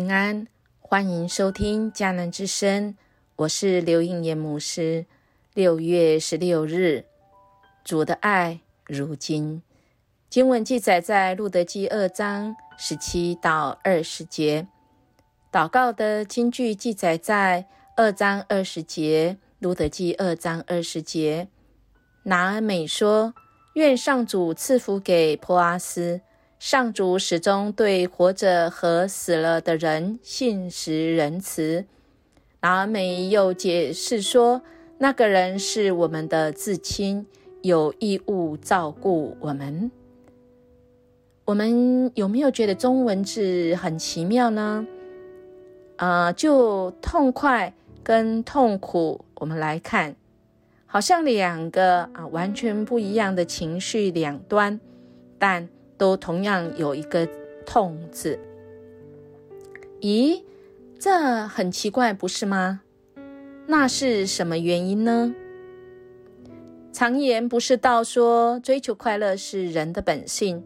平安，欢迎收听迦南之声，我是刘应言牧师。六月十六日，主的爱如今。经文记载在路德记二章十七到二十节。祷告的经句记载在二章二十节，路德记二章二十节。拿尔美说：“愿上主赐福给波阿斯。”上主始终对活着和死了的人信实仁慈。拿美又解释说，那个人是我们的至亲，有义务照顾我们。我们有没有觉得中文字很奇妙呢？啊，就痛快跟痛苦，我们来看，好像两个啊完全不一样的情绪两端，但。都同样有一个“痛”字，咦，这很奇怪，不是吗？那是什么原因呢？常言不是道说，追求快乐是人的本性，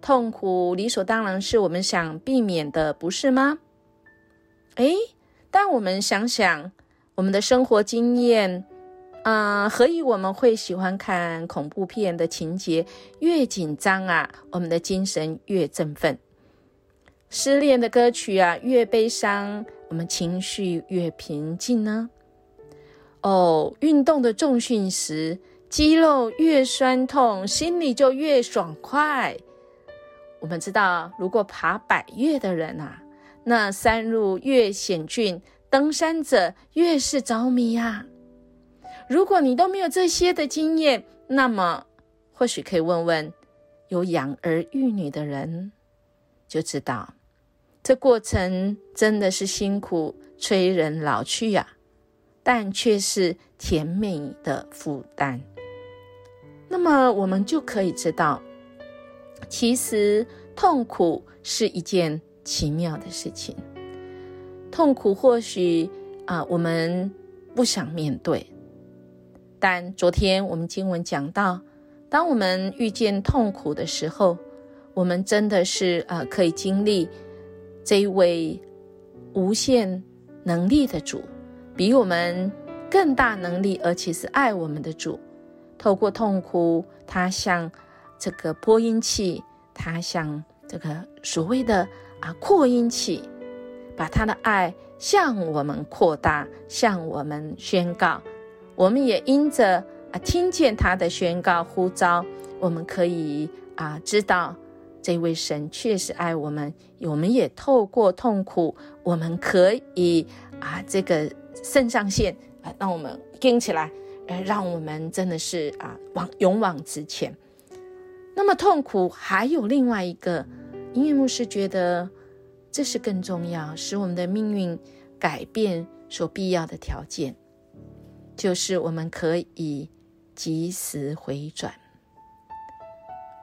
痛苦理所当然是我们想避免的，不是吗？诶，但我们想想我们的生活经验。啊，何以我们会喜欢看恐怖片的情节？越紧张啊，我们的精神越振奋；失恋的歌曲啊，越悲伤，我们情绪越平静呢？哦，运动的重训时，肌肉越酸痛，心里就越爽快。我们知道，如果爬百越的人啊，那山路越险峻，登山者越是着迷呀。如果你都没有这些的经验，那么或许可以问问有养儿育女的人，就知道这过程真的是辛苦、催人老去呀，但却是甜美的负担。那么我们就可以知道，其实痛苦是一件奇妙的事情。痛苦或许啊，我们不想面对。但昨天我们经文讲到，当我们遇见痛苦的时候，我们真的是呃可以经历这一位无限能力的主，比我们更大能力，而且是爱我们的主。透过痛苦，他像这个播音器，他像这个所谓的啊扩音器，把他的爱向我们扩大，向我们宣告。我们也因着啊听见他的宣告呼召，我们可以啊知道这位神确实爱我们。我们也透过痛苦，我们可以啊这个肾上腺啊让我们硬起来，呃让我们真的是啊往勇往直前。那么痛苦还有另外一个，音乐牧师觉得这是更重要，使我们的命运改变所必要的条件。就是我们可以及时回转。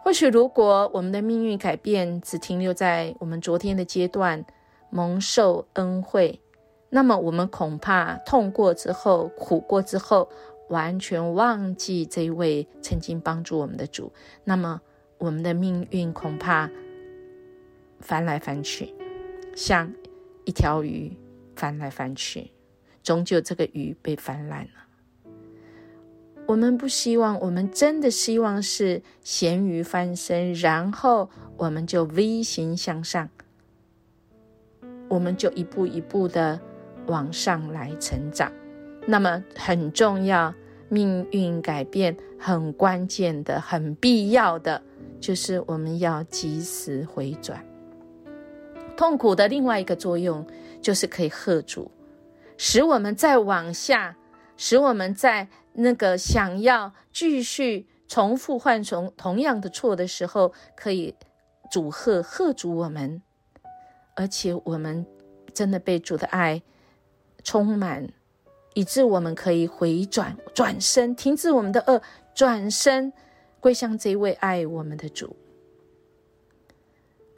或许，如果我们的命运改变只停留在我们昨天的阶段，蒙受恩惠，那么我们恐怕痛过之后、苦过之后，完全忘记这一位曾经帮助我们的主，那么我们的命运恐怕翻来翻去，像一条鱼翻来翻去，终究这个鱼被翻烂了。我们不希望，我们真的希望是咸鱼翻身，然后我们就 V 型向上，我们就一步一步的往上来成长。那么很重要，命运改变很关键的、很必要的，就是我们要及时回转。痛苦的另外一个作用，就是可以喝阻，使我们再往下，使我们在。那个想要继续重复犯同同样的错的时候，可以主贺贺主我们，而且我们真的被主的爱充满，以致我们可以回转转身，停止我们的恶，转身归向这位爱我们的主。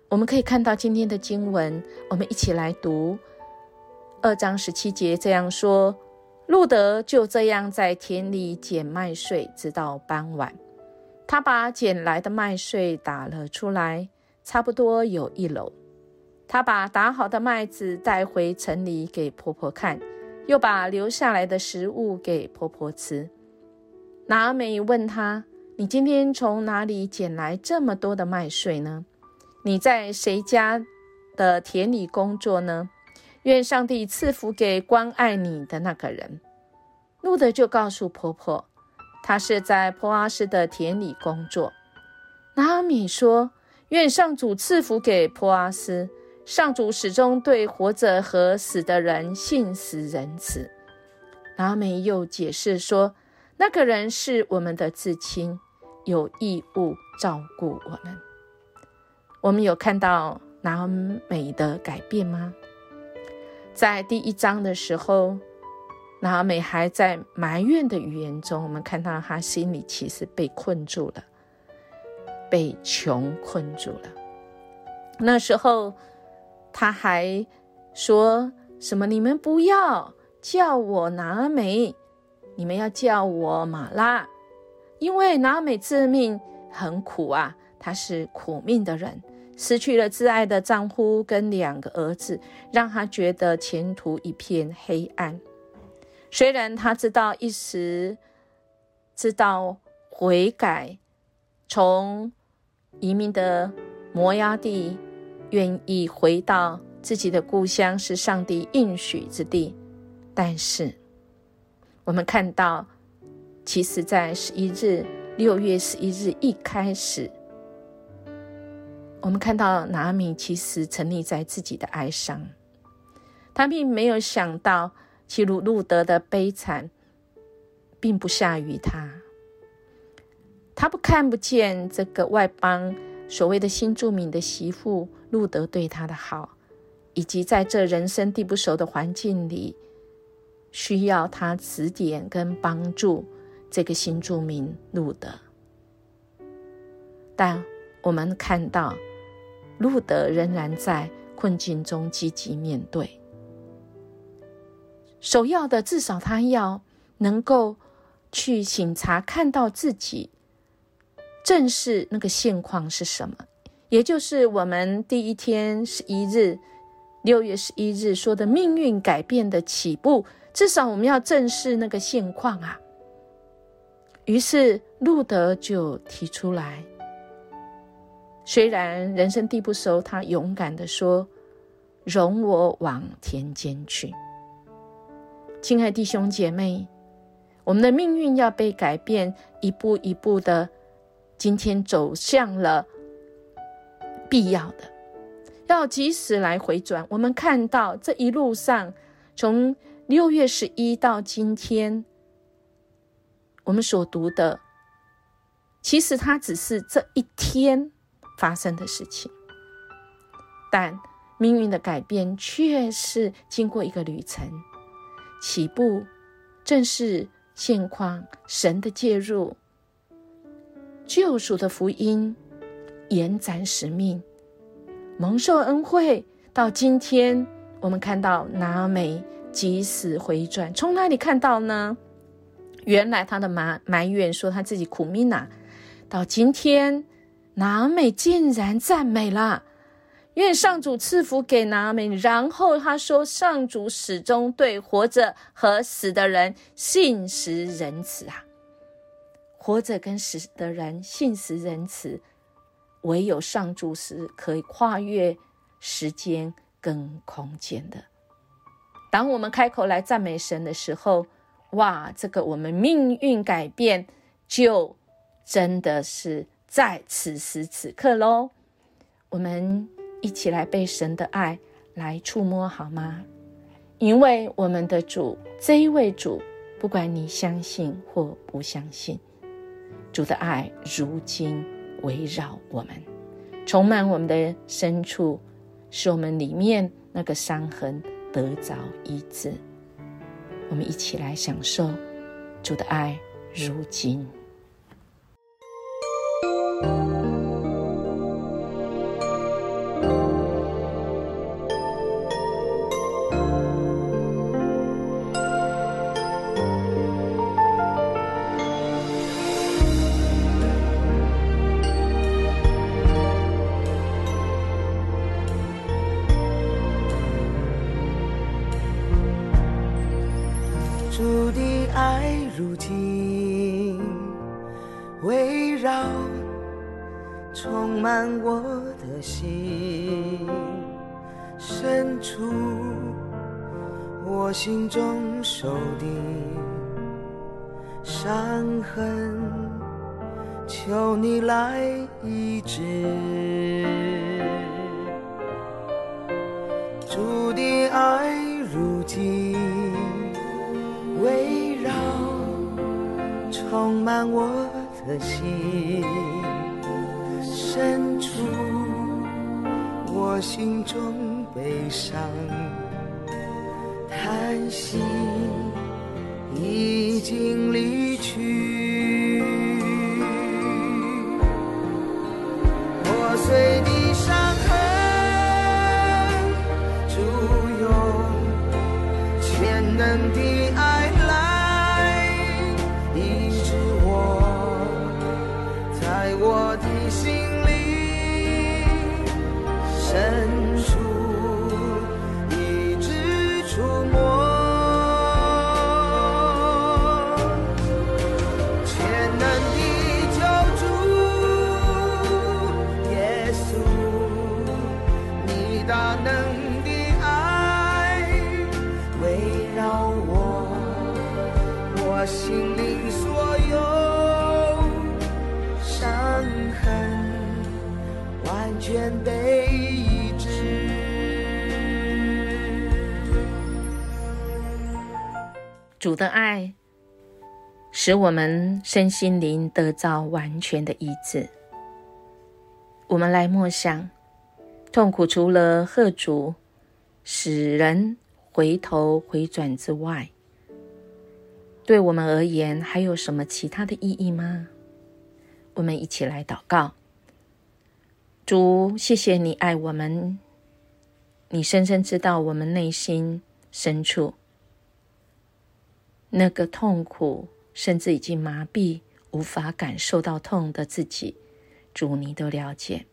我们可以看到今天的经文，我们一起来读二章十七节这样说。路德就这样在田里捡麦穗，直到傍晚。他把捡来的麦穗打了出来，差不多有一篓。她把打好的麦子带回城里给婆婆看，又把留下来的食物给婆婆吃。拿美问他：“你今天从哪里捡来这么多的麦穗呢？你在谁家的田里工作呢？愿上帝赐福给关爱你的那个人。”路德就告诉婆婆，他是在波阿斯的田里工作。拿阿米说：“愿上主赐福给波阿斯。上主始终对活着和死的人信实仁慈。”拿阿米又解释说：“那个人是我们的至亲，有义务照顾我们。”我们有看到拿阿美的改变吗？在第一章的时候。拿美还在埋怨的语言中，我们看到她心里其实被困住了，被穷困住了。那时候，他还说什么：“你们不要叫我拿美，你们要叫我马拉，因为拿美致命很苦啊，她是苦命的人，失去了挚爱的丈夫跟两个儿子，让她觉得前途一片黑暗。”虽然他知道一时知道悔改，从移民的摩崖地愿意回到自己的故乡是上帝应许之地，但是我们看到，其实，在十一日六月十一日一开始，我们看到拿米其实沉溺在自己的哀伤，他并没有想到。其如路德的悲惨，并不下于他。他不看不见这个外邦所谓的新住民的媳妇路德对他的好，以及在这人生地不熟的环境里，需要他指点跟帮助这个新住民路德。但我们看到路德仍然在困境中积极面对。首要的，至少他要能够去醒察，看到自己正视那个现况是什么，也就是我们第一天十一日，六月十一日说的命运改变的起步。至少我们要正视那个现况啊。于是路德就提出来，虽然人生地不熟，他勇敢的说：“容我往田间去。”亲爱弟兄姐妹，我们的命运要被改变，一步一步的，今天走向了必要的，要及时来回转。我们看到这一路上，从六月十一到今天，我们所读的，其实它只是这一天发生的事情，但命运的改变却是经过一个旅程。起步正是现况，神的介入，救赎的福音，延展使命，蒙受恩惠。到今天，我们看到拿美及时回转，从哪里看到呢？原来他的埋埋怨说他自己苦命呐，到今天拿美竟然赞美了。愿上主赐福给拿美。然后他说：“上主始终对活着和死的人信实仁慈啊！活着跟死的人信实仁慈，唯有上主是可以跨越时间跟空间的。当我们开口来赞美神的时候，哇，这个我们命运改变就真的是在此时此刻喽！我们。”一起来被神的爱来触摸好吗？因为我们的主这一位主，不管你相信或不相信，主的爱如今围绕我们，充满我们的深处，使我们里面那个伤痕得着医治。我们一起来享受主的爱如今。爱如今围绕，充满我的心深处，我心中受的伤痕，求你来医治。满我的心深处，我心中悲伤叹息已经离全被医治。主的爱使我们身心灵得到完全的医治。我们来默想，痛苦除了贺主使人回头回转之外，对我们而言还有什么其他的意义吗？我们一起来祷告。主，谢谢你爱我们，你深深知道我们内心深处那个痛苦，甚至已经麻痹、无法感受到痛的自己，主你都了解。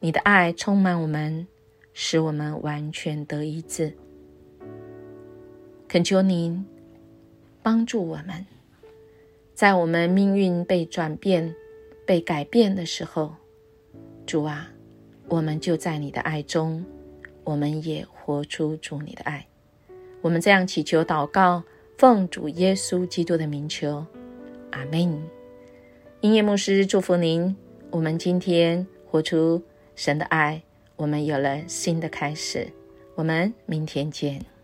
你的爱充满我们，使我们完全得医治。恳求您帮助我们，在我们命运被转变、被改变的时候，主啊，我们就在你的爱中，我们也活出主你的爱。我们这样祈求祷告。奉主耶稣基督的名求，阿门。音乐牧师祝福您。我们今天活出神的爱，我们有了新的开始。我们明天见。